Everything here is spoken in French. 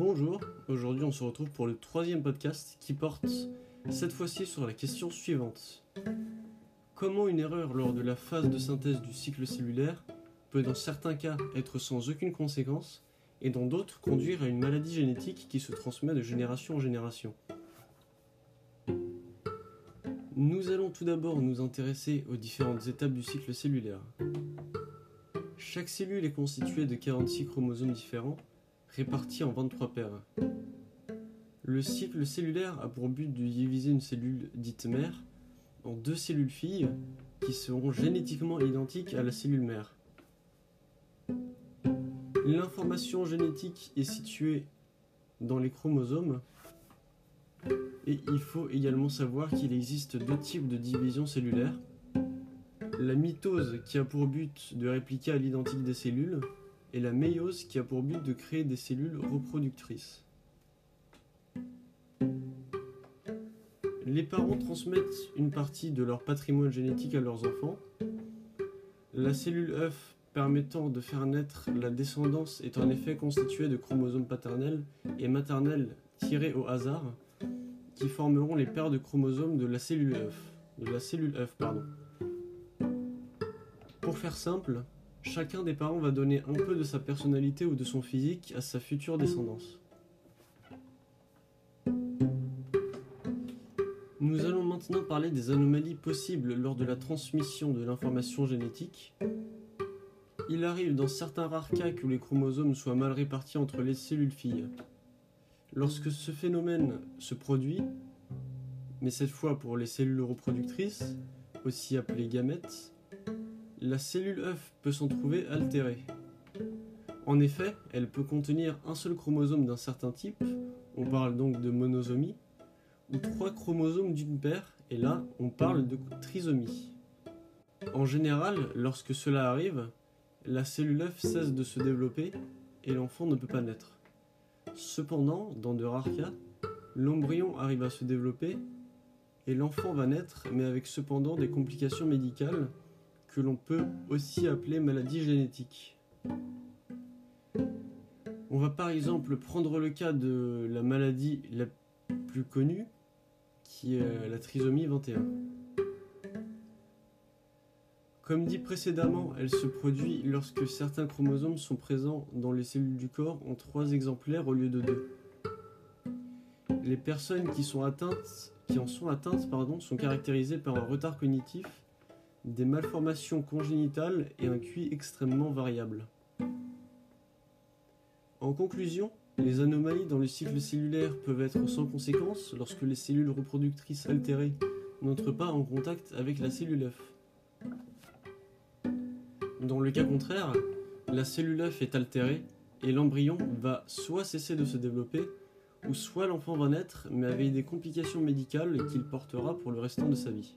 on se retrouve pour le troisième podcast qui porte cette fois-ci sur la question suivante. Comment une erreur lors de la phase de synthèse du cycle cellulaire peut dans certains cas être sans aucune conséquence et dans d'autres conduire à une maladie génétique qui se transmet de génération en génération? Nous allons tout d'abord nous intéresser aux différentes étapes du cycle cellulaire. Chaque cellule est constituée de 46 chromosomes différents répartis en 23 paires. Le cycle cellulaire a pour but de diviser une cellule dite mère en deux cellules filles qui seront génétiquement identiques à la cellule mère. L'information génétique est située dans les chromosomes et il faut également savoir qu'il existe deux types de division cellulaire. La mitose qui a pour but de répliquer à l'identique des cellules et la méiose qui a pour but de créer des cellules reproductrices. Les parents transmettent une partie de leur patrimoine génétique à leurs enfants. La cellule œuf permettant de faire naître la descendance est en effet constituée de chromosomes paternels et maternels tirés au hasard qui formeront les paires de chromosomes de la cellule œuf. Pour faire simple, chacun des parents va donner un peu de sa personnalité ou de son physique à sa future descendance. Nous allons maintenant parler des anomalies possibles lors de la transmission de l'information génétique. Il arrive dans certains rares cas que les chromosomes soient mal répartis entre les cellules filles. Lorsque ce phénomène se produit, mais cette fois pour les cellules reproductrices, aussi appelées gamètes, la cellule œuf peut s'en trouver altérée. En effet, elle peut contenir un seul chromosome d'un certain type, on parle donc de monosomie, ou trois chromosomes d'une paire, et là on parle de trisomie. En général, lorsque cela arrive, la cellule œuf cesse de se développer et l'enfant ne peut pas naître. Cependant, dans de rares cas, l'embryon arrive à se développer et l'enfant va naître, mais avec cependant des complications médicales que l'on peut aussi appeler maladie génétique. On va par exemple prendre le cas de la maladie la plus connue, qui est la trisomie 21. Comme dit précédemment, elle se produit lorsque certains chromosomes sont présents dans les cellules du corps en trois exemplaires au lieu de deux. Les personnes qui, en sont atteintes sont caractérisées par un retard cognitif, des malformations congénitales et un QI extrêmement variable. En conclusion, les anomalies dans le cycle cellulaire peuvent être sans conséquence lorsque les cellules reproductrices altérées n'entrent pas en contact avec la cellule œuf. Dans le cas contraire, la cellule œuf est altérée et l'embryon va soit cesser de se développer, ou soit l'enfant va naître mais avec des complications médicales qu'il portera pour le restant de sa vie.